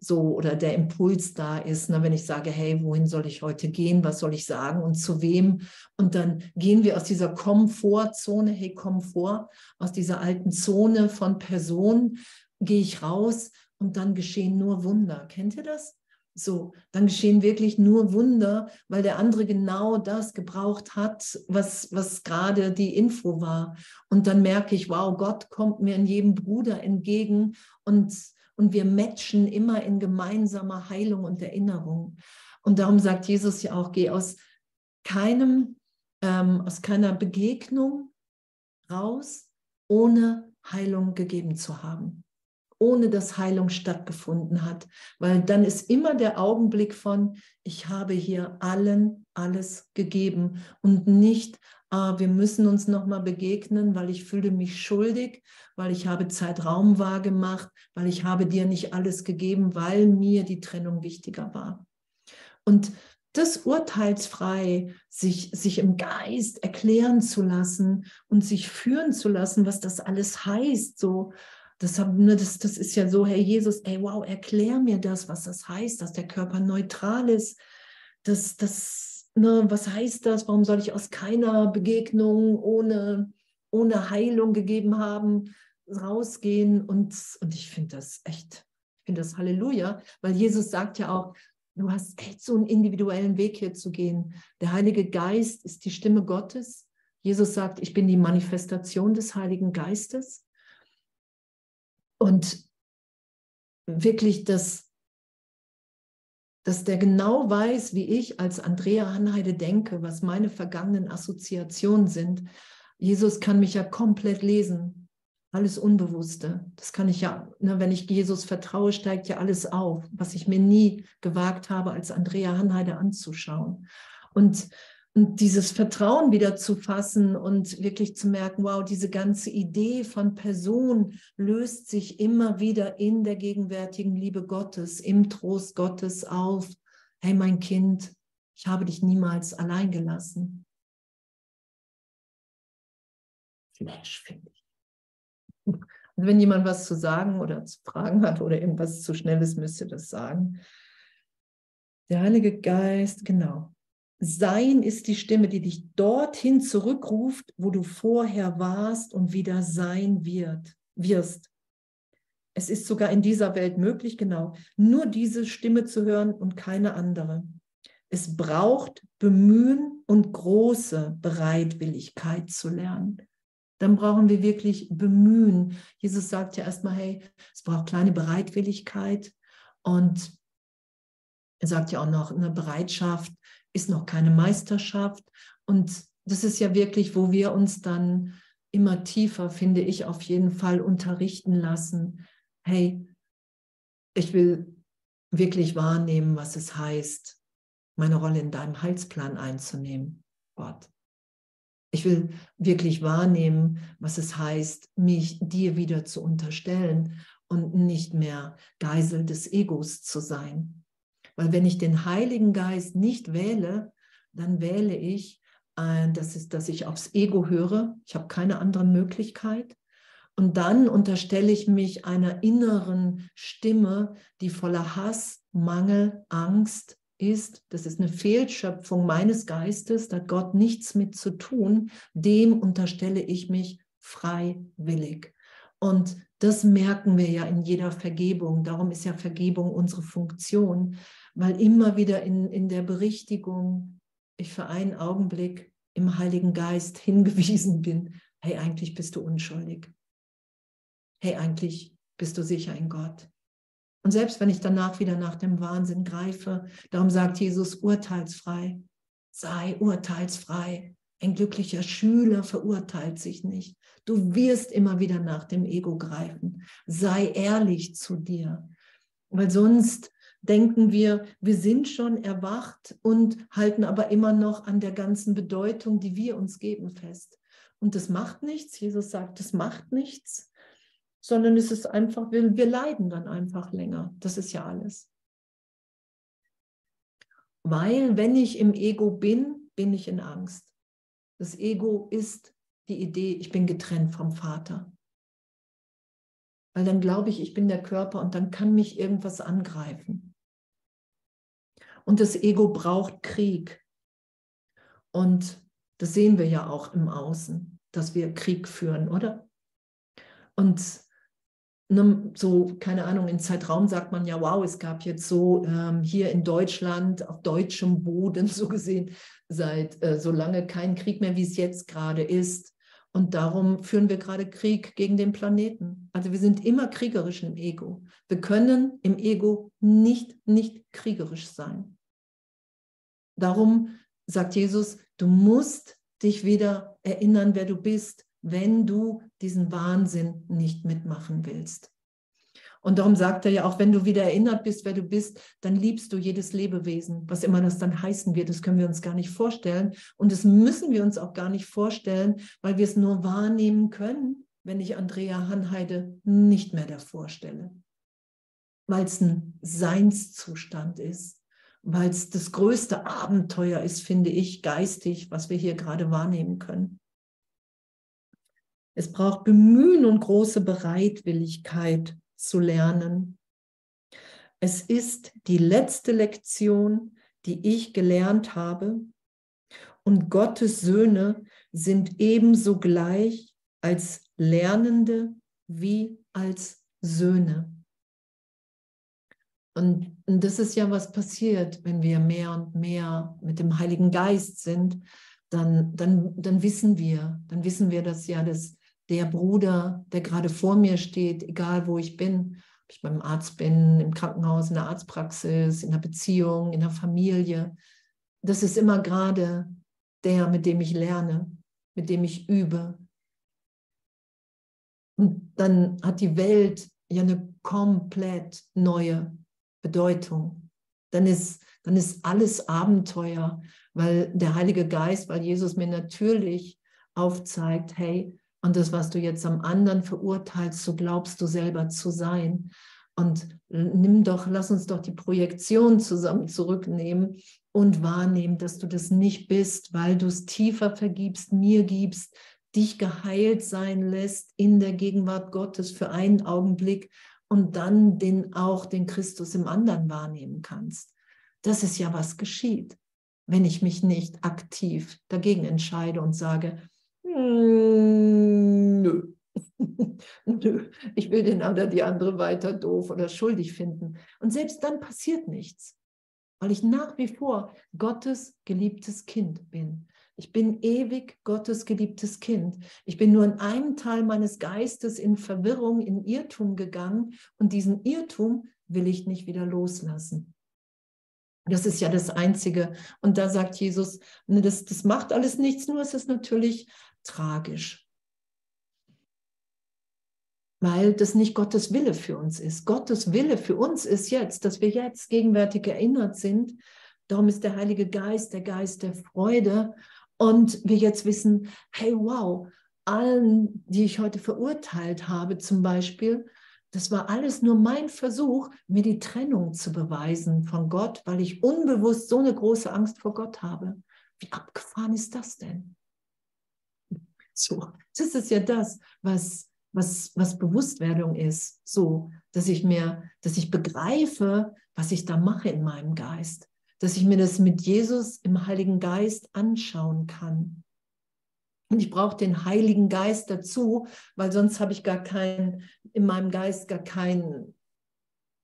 so oder der Impuls da ist, ne, wenn ich sage, hey, wohin soll ich heute gehen, was soll ich sagen und zu wem? Und dann gehen wir aus dieser Komfortzone, hey, Komfort, aus dieser alten Zone von Person, gehe ich raus und dann geschehen nur Wunder. Kennt ihr das? So, dann geschehen wirklich nur Wunder, weil der andere genau das gebraucht hat, was, was gerade die Info war. Und dann merke ich, wow, Gott kommt mir in jedem Bruder entgegen und und wir matchen immer in gemeinsamer Heilung und Erinnerung. Und darum sagt Jesus ja auch, geh aus keinem, ähm, aus keiner Begegnung raus, ohne Heilung gegeben zu haben, ohne dass Heilung stattgefunden hat, weil dann ist immer der Augenblick von, ich habe hier allen alles gegeben und nicht, ah, wir müssen uns nochmal begegnen, weil ich fühle mich schuldig, weil ich habe Zeitraum wahrgemacht, weil ich habe dir nicht alles gegeben, weil mir die Trennung wichtiger war. Und das urteilsfrei, sich, sich im Geist erklären zu lassen und sich führen zu lassen, was das alles heißt, so, das, ne, das, das ist ja so, Herr Jesus, ey, wow, erklär mir das, was das heißt, dass der Körper neutral ist, dass das ne, was heißt das? Warum soll ich aus keiner Begegnung ohne, ohne Heilung gegeben haben, rausgehen? Und, und ich finde das echt, ich finde das Halleluja, weil Jesus sagt ja auch, du hast echt so einen individuellen Weg hier zu gehen. Der Heilige Geist ist die Stimme Gottes. Jesus sagt, ich bin die Manifestation des Heiligen Geistes. Und wirklich das, dass der genau weiß, wie ich als Andrea Hanheide denke, was meine vergangenen Assoziationen sind. Jesus kann mich ja komplett lesen, alles Unbewusste. Das kann ich ja, ne, wenn ich Jesus vertraue, steigt ja alles auf, was ich mir nie gewagt habe, als Andrea Hanheide anzuschauen. Und und dieses Vertrauen wieder zu fassen und wirklich zu merken, wow, diese ganze Idee von Person löst sich immer wieder in der gegenwärtigen Liebe Gottes, im Trost Gottes auf. Hey, mein Kind, ich habe dich niemals allein gelassen. Flash, finde ich. Und wenn jemand was zu sagen oder zu fragen hat oder irgendwas zu schnelles, müsste das sagen. Der Heilige Geist, genau. Sein ist die Stimme, die dich dorthin zurückruft, wo du vorher warst und wieder sein wird, wirst. Es ist sogar in dieser Welt möglich, genau, nur diese Stimme zu hören und keine andere. Es braucht Bemühen und große Bereitwilligkeit zu lernen. Dann brauchen wir wirklich Bemühen. Jesus sagt ja erstmal, hey, es braucht kleine Bereitwilligkeit und er sagt ja auch noch eine Bereitschaft, ist noch keine Meisterschaft. Und das ist ja wirklich, wo wir uns dann immer tiefer, finde ich, auf jeden Fall unterrichten lassen. Hey, ich will wirklich wahrnehmen, was es heißt, meine Rolle in deinem Heilsplan einzunehmen, Gott. Ich will wirklich wahrnehmen, was es heißt, mich dir wieder zu unterstellen und nicht mehr Geisel des Egos zu sein. Weil wenn ich den Heiligen Geist nicht wähle, dann wähle ich, äh, das dass ich aufs Ego höre. Ich habe keine andere Möglichkeit. Und dann unterstelle ich mich einer inneren Stimme, die voller Hass, Mangel, Angst ist. Das ist eine Fehlschöpfung meines Geistes, da hat Gott nichts mit zu tun. Dem unterstelle ich mich freiwillig. Und das merken wir ja in jeder Vergebung. Darum ist ja Vergebung unsere Funktion, weil immer wieder in, in der Berichtigung ich für einen Augenblick im Heiligen Geist [laughs] hingewiesen bin, hey, eigentlich bist du unschuldig. Hey, eigentlich bist du sicher in Gott. Und selbst wenn ich danach wieder nach dem Wahnsinn greife, darum sagt Jesus urteilsfrei, sei urteilsfrei. Ein glücklicher Schüler verurteilt sich nicht. Du wirst immer wieder nach dem Ego greifen. Sei ehrlich zu dir, weil sonst denken wir, wir sind schon erwacht und halten aber immer noch an der ganzen Bedeutung, die wir uns geben, fest. Und das macht nichts. Jesus sagt, das macht nichts. sondern es ist einfach, wir, wir leiden dann einfach länger. Das ist ja alles. Weil wenn ich im Ego bin, bin ich in Angst. Das Ego ist die Idee, ich bin getrennt vom Vater. Weil dann glaube ich, ich bin der Körper und dann kann mich irgendwas angreifen. Und das Ego braucht Krieg. Und das sehen wir ja auch im Außen, dass wir Krieg führen, oder? Und ne, so, keine Ahnung, in Zeitraum sagt man ja, wow, es gab jetzt so ähm, hier in Deutschland auf deutschem Boden [laughs] so gesehen seit äh, so lange kein Krieg mehr, wie es jetzt gerade ist. Und darum führen wir gerade Krieg gegen den Planeten. Also wir sind immer kriegerisch im Ego. Wir können im Ego nicht, nicht kriegerisch sein. Darum sagt Jesus, du musst dich wieder erinnern, wer du bist, wenn du diesen Wahnsinn nicht mitmachen willst. Und darum sagt er ja auch, wenn du wieder erinnert bist, wer du bist, dann liebst du jedes Lebewesen, was immer das dann heißen wird. Das können wir uns gar nicht vorstellen. Und das müssen wir uns auch gar nicht vorstellen, weil wir es nur wahrnehmen können, wenn ich Andrea Hanheide nicht mehr davor stelle. Weil es ein Seinszustand ist, weil es das größte Abenteuer ist, finde ich, geistig, was wir hier gerade wahrnehmen können. Es braucht Bemühen und große Bereitwilligkeit, zu lernen. Es ist die letzte Lektion, die ich gelernt habe. Und Gottes Söhne sind ebenso gleich als Lernende wie als Söhne. Und, und das ist ja, was passiert, wenn wir mehr und mehr mit dem Heiligen Geist sind, dann, dann, dann wissen wir, dann wissen wir, dass ja das der Bruder, der gerade vor mir steht, egal wo ich bin, ob ich beim Arzt bin, im Krankenhaus, in der Arztpraxis, in der Beziehung, in der Familie, das ist immer gerade der, mit dem ich lerne, mit dem ich übe. Und dann hat die Welt ja eine komplett neue Bedeutung. Dann ist, dann ist alles Abenteuer, weil der Heilige Geist, weil Jesus mir natürlich aufzeigt, hey, und das, was du jetzt am anderen verurteilst, so glaubst du selber zu sein. Und nimm doch, lass uns doch die Projektion zusammen zurücknehmen und wahrnehmen, dass du das nicht bist, weil du es tiefer vergibst, mir gibst, dich geheilt sein lässt in der Gegenwart Gottes für einen Augenblick und dann den auch den Christus im anderen wahrnehmen kannst. Das ist ja was geschieht, wenn ich mich nicht aktiv dagegen entscheide und sage, hm, nö. [laughs] nö, ich will den oder die andere weiter doof oder schuldig finden. Und selbst dann passiert nichts, weil ich nach wie vor Gottes geliebtes Kind bin. Ich bin ewig Gottes geliebtes Kind. Ich bin nur in einem Teil meines Geistes in Verwirrung, in Irrtum gegangen und diesen Irrtum will ich nicht wieder loslassen. Das ist ja das Einzige. Und da sagt Jesus, ne, das, das macht alles nichts, nur es ist natürlich tragisch. Weil das nicht Gottes Wille für uns ist. Gottes Wille für uns ist jetzt, dass wir jetzt gegenwärtig erinnert sind. Darum ist der Heilige Geist der Geist der Freude. Und wir jetzt wissen, hey, wow, allen, die ich heute verurteilt habe, zum Beispiel, das war alles nur mein Versuch, mir die Trennung zu beweisen von Gott, weil ich unbewusst so eine große Angst vor Gott habe. Wie abgefahren ist das denn? So, das ist ja das, was, was, was Bewusstwerdung ist. So, dass ich mir, dass ich begreife, was ich da mache in meinem Geist. Dass ich mir das mit Jesus im Heiligen Geist anschauen kann. Und ich brauche den Heiligen Geist dazu, weil sonst habe ich gar keinen, in meinem Geist gar keinen,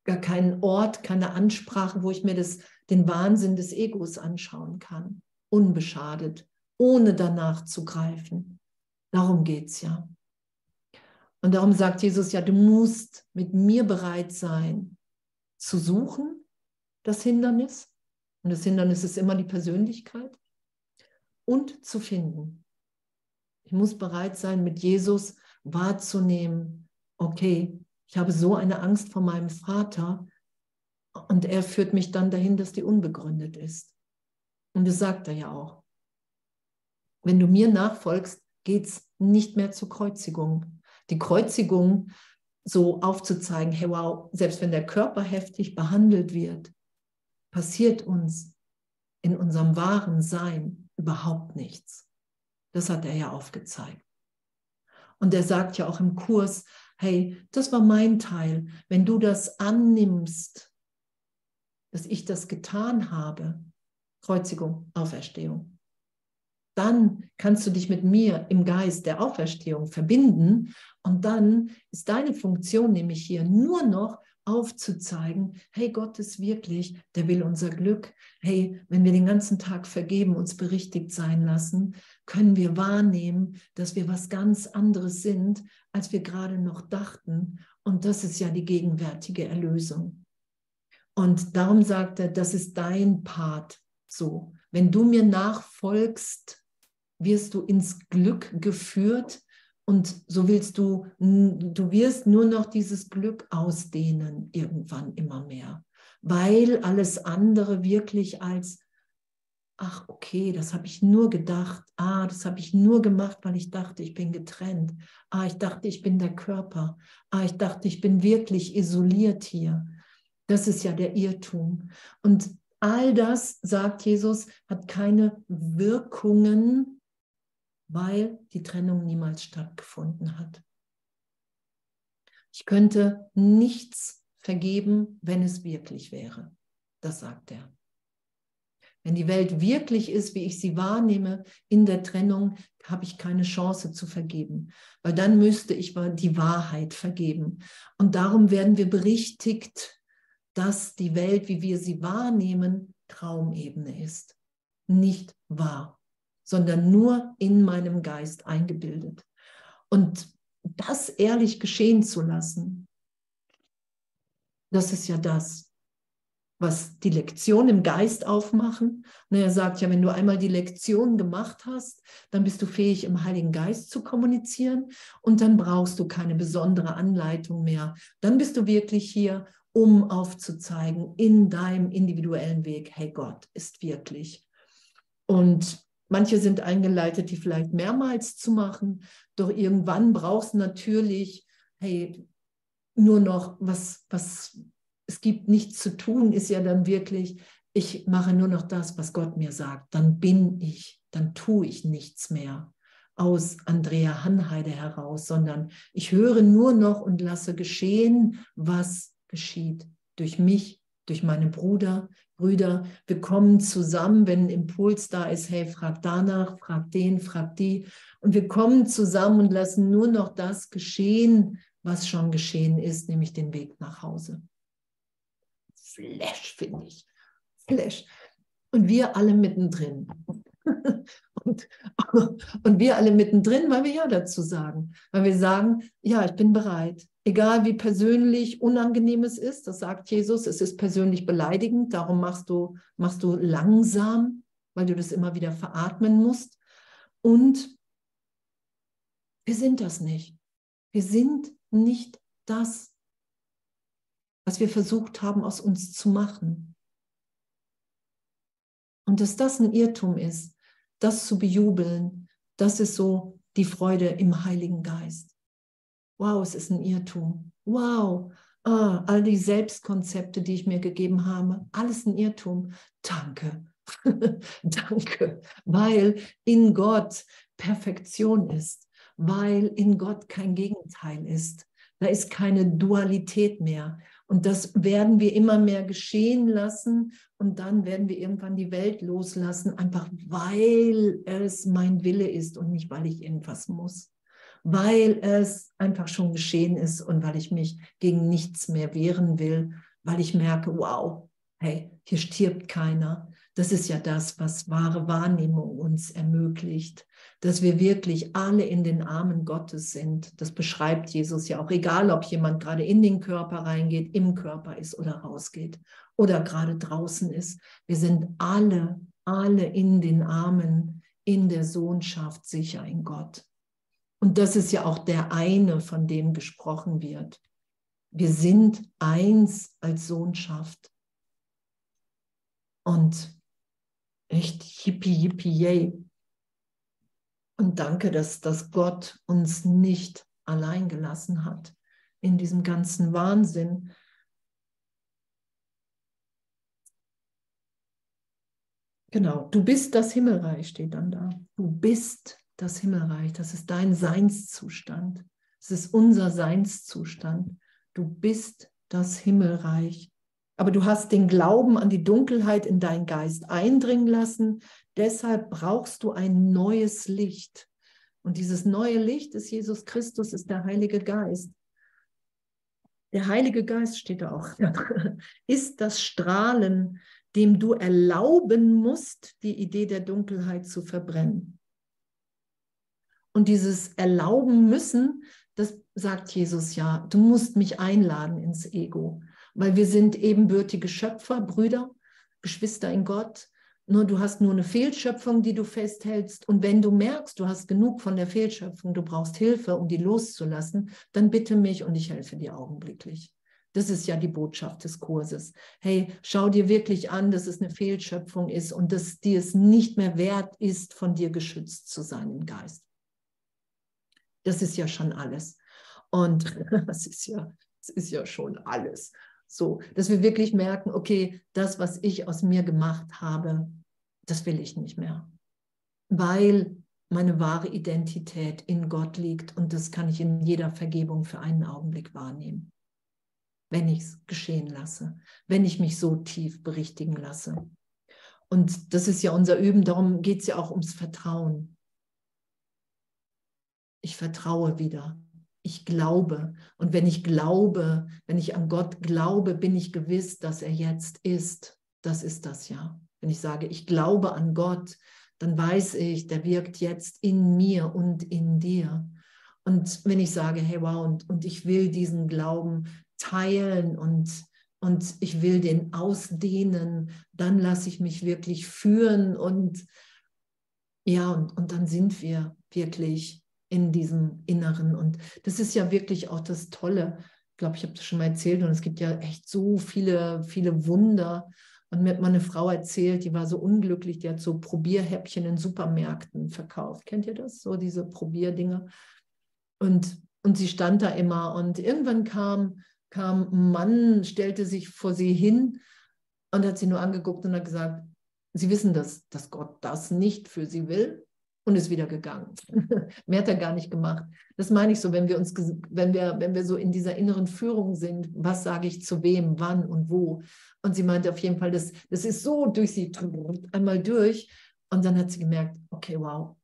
gar keinen Ort, keine Ansprache, wo ich mir das, den Wahnsinn des Egos anschauen kann. Unbeschadet, ohne danach zu greifen. Darum geht es ja. Und darum sagt Jesus ja, du musst mit mir bereit sein zu suchen, das Hindernis. Und das Hindernis ist immer die Persönlichkeit. Und zu finden. Ich muss bereit sein, mit Jesus wahrzunehmen, okay, ich habe so eine Angst vor meinem Vater und er führt mich dann dahin, dass die unbegründet ist. Und das sagt er ja auch. Wenn du mir nachfolgst, geht es nicht mehr zur Kreuzigung. Die Kreuzigung so aufzuzeigen, hey wow, selbst wenn der Körper heftig behandelt wird, passiert uns in unserem wahren Sein überhaupt nichts. Das hat er ja aufgezeigt. Und er sagt ja auch im Kurs, hey, das war mein Teil. Wenn du das annimmst, dass ich das getan habe, Kreuzigung, Auferstehung, dann kannst du dich mit mir im Geist der Auferstehung verbinden und dann ist deine Funktion nämlich hier nur noch aufzuzeigen, hey, Gott ist wirklich, der will unser Glück. Hey, wenn wir den ganzen Tag vergeben, uns berichtigt sein lassen, können wir wahrnehmen, dass wir was ganz anderes sind, als wir gerade noch dachten. Und das ist ja die gegenwärtige Erlösung. Und darum sagt er, das ist dein Part so. Wenn du mir nachfolgst, wirst du ins Glück geführt und so willst du, du wirst nur noch dieses Glück ausdehnen, irgendwann immer mehr, weil alles andere wirklich als, ach okay, das habe ich nur gedacht, ah, das habe ich nur gemacht, weil ich dachte, ich bin getrennt, ah, ich dachte, ich bin der Körper, ah, ich dachte, ich bin wirklich isoliert hier. Das ist ja der Irrtum. Und all das, sagt Jesus, hat keine Wirkungen weil die Trennung niemals stattgefunden hat. Ich könnte nichts vergeben, wenn es wirklich wäre. Das sagt er. Wenn die Welt wirklich ist, wie ich sie wahrnehme, in der Trennung, habe ich keine Chance zu vergeben, weil dann müsste ich die Wahrheit vergeben. Und darum werden wir berichtigt, dass die Welt, wie wir sie wahrnehmen, Traumebene ist, nicht wahr sondern nur in meinem Geist eingebildet. Und das ehrlich geschehen zu lassen, das ist ja das, was die Lektion im Geist aufmachen. Und er sagt ja, wenn du einmal die Lektion gemacht hast, dann bist du fähig, im Heiligen Geist zu kommunizieren und dann brauchst du keine besondere Anleitung mehr. Dann bist du wirklich hier, um aufzuzeigen in deinem individuellen Weg, hey Gott ist wirklich. Und Manche sind eingeleitet, die vielleicht mehrmals zu machen, doch irgendwann brauchst du natürlich, hey, nur noch was, was es gibt nichts zu tun, ist ja dann wirklich, ich mache nur noch das, was Gott mir sagt. Dann bin ich, dann tue ich nichts mehr aus Andrea Hanheide heraus, sondern ich höre nur noch und lasse geschehen, was geschieht durch mich, durch meinen Bruder, Brüder, wir kommen zusammen, wenn ein Impuls da ist, hey, frag danach, frag den, frag die. Und wir kommen zusammen und lassen nur noch das geschehen, was schon geschehen ist, nämlich den Weg nach Hause. Flash, finde ich. Flash. Und wir alle mittendrin. [laughs] und, und wir alle mittendrin, weil wir ja dazu sagen. Weil wir sagen, ja, ich bin bereit. Egal wie persönlich unangenehm es ist, das sagt Jesus, es ist persönlich beleidigend, darum machst du, machst du langsam, weil du das immer wieder veratmen musst. Und wir sind das nicht. Wir sind nicht das, was wir versucht haben, aus uns zu machen. Und dass das ein Irrtum ist, das zu bejubeln, das ist so die Freude im Heiligen Geist wow, es ist ein Irrtum. Wow, ah, all die Selbstkonzepte, die ich mir gegeben habe, alles ein Irrtum. Danke. [laughs] Danke, weil in Gott Perfektion ist, weil in Gott kein Gegenteil ist. Da ist keine Dualität mehr. Und das werden wir immer mehr geschehen lassen und dann werden wir irgendwann die Welt loslassen, einfach weil es mein Wille ist und nicht, weil ich irgendwas muss weil es einfach schon geschehen ist und weil ich mich gegen nichts mehr wehren will, weil ich merke, wow, hey, hier stirbt keiner. Das ist ja das, was wahre Wahrnehmung uns ermöglicht, dass wir wirklich alle in den Armen Gottes sind. Das beschreibt Jesus ja auch, egal ob jemand gerade in den Körper reingeht, im Körper ist oder rausgeht oder gerade draußen ist. Wir sind alle, alle in den Armen, in der Sohnschaft sicher in Gott. Und das ist ja auch der eine, von dem gesprochen wird. Wir sind eins als Sohnschaft. Und echt hippie, hippie, yay. Und danke, dass, dass Gott uns nicht allein gelassen hat. in diesem ganzen Wahnsinn. Genau, du bist das Himmelreich, steht dann da. Du bist das Himmelreich, das ist dein Seinszustand. Es ist unser Seinszustand. Du bist das Himmelreich. Aber du hast den Glauben an die Dunkelheit in deinen Geist eindringen lassen. Deshalb brauchst du ein neues Licht. Und dieses neue Licht ist Jesus Christus, ist der Heilige Geist. Der Heilige Geist steht da auch, [laughs] ist das Strahlen, dem du erlauben musst, die Idee der Dunkelheit zu verbrennen. Und dieses Erlauben müssen, das sagt Jesus ja, du musst mich einladen ins Ego, weil wir sind ebenbürtige Schöpfer, Brüder, Geschwister in Gott. Nur du hast nur eine Fehlschöpfung, die du festhältst. Und wenn du merkst, du hast genug von der Fehlschöpfung, du brauchst Hilfe, um die loszulassen, dann bitte mich und ich helfe dir augenblicklich. Das ist ja die Botschaft des Kurses. Hey, schau dir wirklich an, dass es eine Fehlschöpfung ist und dass dir es nicht mehr wert ist, von dir geschützt zu sein im Geist. Das ist ja schon alles. Und [laughs] das ist ja, das ist ja schon alles. So, dass wir wirklich merken, okay, das, was ich aus mir gemacht habe, das will ich nicht mehr. Weil meine wahre Identität in Gott liegt und das kann ich in jeder Vergebung für einen Augenblick wahrnehmen wenn ich es geschehen lasse, wenn ich mich so tief berichtigen lasse. Und das ist ja unser Üben, darum geht es ja auch ums Vertrauen. Ich vertraue wieder. Ich glaube. Und wenn ich glaube, wenn ich an Gott glaube, bin ich gewiss, dass er jetzt ist. Das ist das ja. Wenn ich sage, ich glaube an Gott, dann weiß ich, der wirkt jetzt in mir und in dir. Und wenn ich sage, hey, wow, und, und ich will diesen Glauben teilen und, und ich will den ausdehnen, dann lasse ich mich wirklich führen und ja, und, und dann sind wir wirklich in diesem Inneren. Und das ist ja wirklich auch das Tolle. Ich glaube, ich habe das schon mal erzählt und es gibt ja echt so viele, viele Wunder. Und mir hat meine Frau erzählt, die war so unglücklich, die hat so Probierhäppchen in Supermärkten verkauft. Kennt ihr das? So diese Probierdinger. Und, und sie stand da immer und irgendwann kam kam ein Mann, stellte sich vor sie hin und hat sie nur angeguckt und hat gesagt, Sie wissen, dass, dass Gott das nicht für Sie will und ist wieder gegangen. [laughs] Mehr hat er gar nicht gemacht. Das meine ich so, wenn wir uns, wenn wir, wenn wir so in dieser inneren Führung sind, was sage ich zu wem, wann und wo. Und sie meinte auf jeden Fall, das, das ist so durch sie einmal durch. Und dann hat sie gemerkt, okay, wow,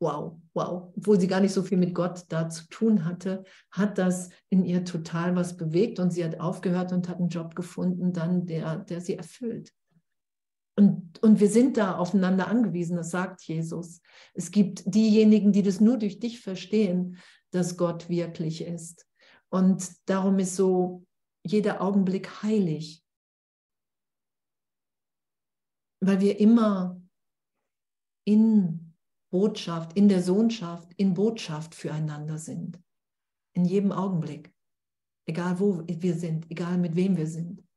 wow, wow, obwohl sie gar nicht so viel mit Gott da zu tun hatte, hat das in ihr total was bewegt und sie hat aufgehört und hat einen Job gefunden, dann der, der sie erfüllt. Und, und wir sind da aufeinander angewiesen, das sagt Jesus. Es gibt diejenigen, die das nur durch dich verstehen, dass Gott wirklich ist. Und darum ist so jeder Augenblick heilig, weil wir immer in Botschaft, in der Sohnschaft, in Botschaft füreinander sind. In jedem Augenblick. Egal wo wir sind, egal mit wem wir sind.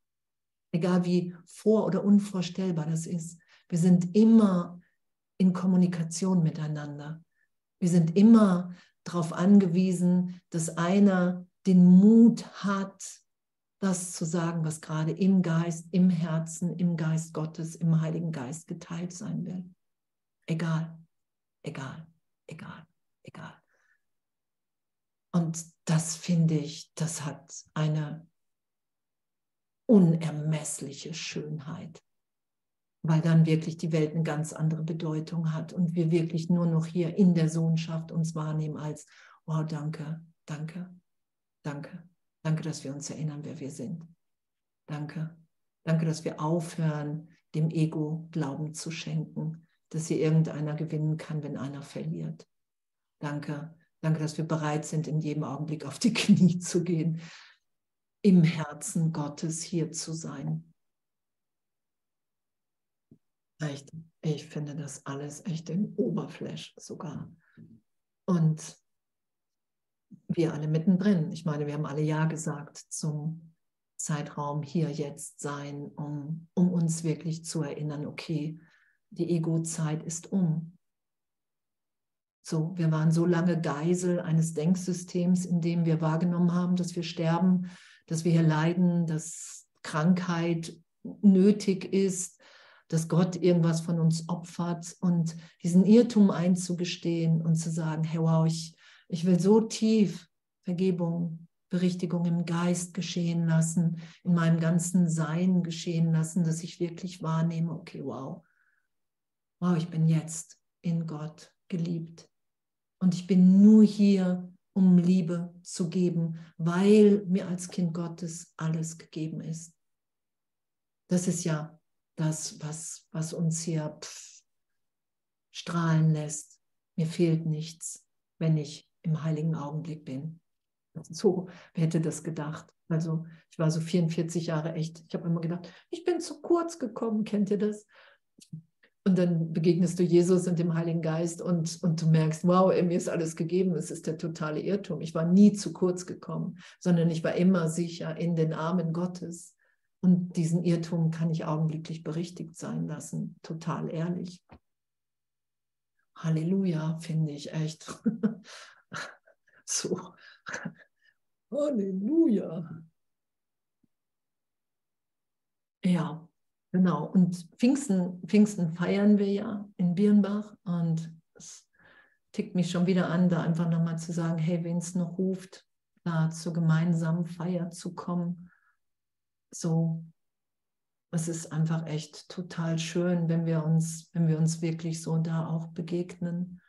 Egal wie vor- oder unvorstellbar das ist. Wir sind immer in Kommunikation miteinander. Wir sind immer darauf angewiesen, dass einer den Mut hat, das zu sagen, was gerade im Geist, im Herzen, im Geist Gottes, im Heiligen Geist geteilt sein will. Egal egal, egal, egal. Und das finde ich, das hat eine unermessliche Schönheit, weil dann wirklich die Welt eine ganz andere Bedeutung hat und wir wirklich nur noch hier in der Sohnschaft uns wahrnehmen als, wow, danke, danke, danke, danke, dass wir uns erinnern, wer wir sind. Danke, danke, dass wir aufhören, dem Ego Glauben zu schenken, dass hier irgendeiner gewinnen kann, wenn einer verliert. Danke, danke, dass wir bereit sind, in jedem Augenblick auf die Knie zu gehen, im Herzen Gottes hier zu sein. Echt, ich finde das alles echt im Oberfläch sogar. Und wir alle mittendrin. Ich meine, wir haben alle Ja gesagt zum Zeitraum hier jetzt sein, um, um uns wirklich zu erinnern, okay, die Ego-Zeit ist um. So, wir waren so lange Geisel eines Denksystems, in dem wir wahrgenommen haben, dass wir sterben, dass wir hier leiden, dass Krankheit nötig ist, dass Gott irgendwas von uns opfert und diesen Irrtum einzugestehen und zu sagen, hey wow, ich, ich will so tief Vergebung, Berichtigung im Geist geschehen lassen, in meinem ganzen Sein geschehen lassen, dass ich wirklich wahrnehme, okay, wow, wow, ich bin jetzt in Gott geliebt. Und ich bin nur hier, um Liebe zu geben, weil mir als Kind Gottes alles gegeben ist. Das ist ja das, was, was uns hier pff, strahlen lässt. Mir fehlt nichts, wenn ich im heiligen Augenblick bin. So, wer hätte das gedacht? Also ich war so 44 Jahre echt. Ich habe immer gedacht, ich bin zu kurz gekommen, kennt ihr das? Und dann begegnest du Jesus und dem Heiligen Geist und, und du merkst, wow, mir ist alles gegeben, es ist der totale Irrtum. Ich war nie zu kurz gekommen, sondern ich war immer sicher in den Armen Gottes. Und diesen Irrtum kann ich augenblicklich berichtigt sein lassen, total ehrlich. Halleluja, finde ich echt. [laughs] so. Halleluja. Ja, genau. Und Pfingsten, Pfingsten feiern wir ja in Birnbach und es tickt mich schon wieder an, da einfach nochmal zu sagen, hey, wen es noch ruft, da zur gemeinsamen Feier zu kommen. So, es ist einfach echt total schön, wenn wir uns, wenn wir uns wirklich so da auch begegnen.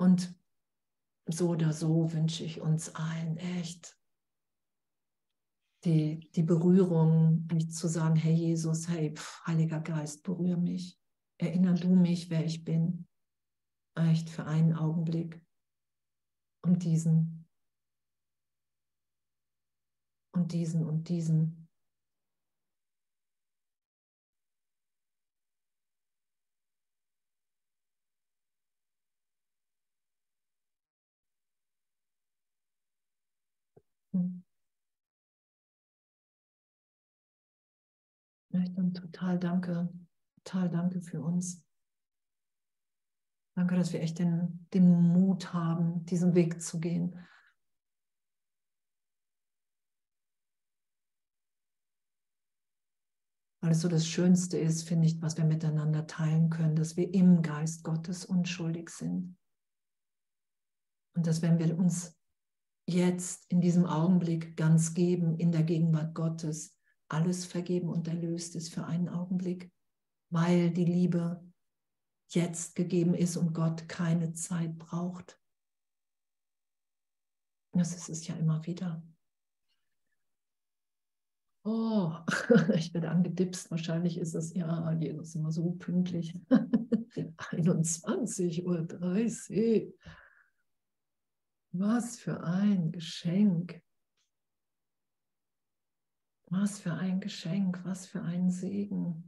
Und so oder so wünsche ich uns allen echt die, die Berührung, nicht zu sagen, hey Jesus, hey pf, Heiliger Geist, berühre mich. Erinner du mich, wer ich bin. Echt für einen Augenblick. Und diesen. Und diesen und diesen. Und total danke, total danke für uns. Danke, dass wir echt den, den Mut haben, diesen Weg zu gehen. Weil es so das Schönste ist, finde ich, was wir miteinander teilen können, dass wir im Geist Gottes unschuldig sind. Und dass wenn wir uns jetzt in diesem Augenblick ganz geben, in der Gegenwart Gottes, alles vergeben und erlöst ist für einen Augenblick, weil die Liebe jetzt gegeben ist und Gott keine Zeit braucht. Das ist es ja immer wieder. Oh, [laughs] ich werde angedipst. Wahrscheinlich ist es ja, Jesus immer so pünktlich. [laughs] 21.30 Uhr. Was für ein Geschenk. Was für ein Geschenk, was für ein Segen.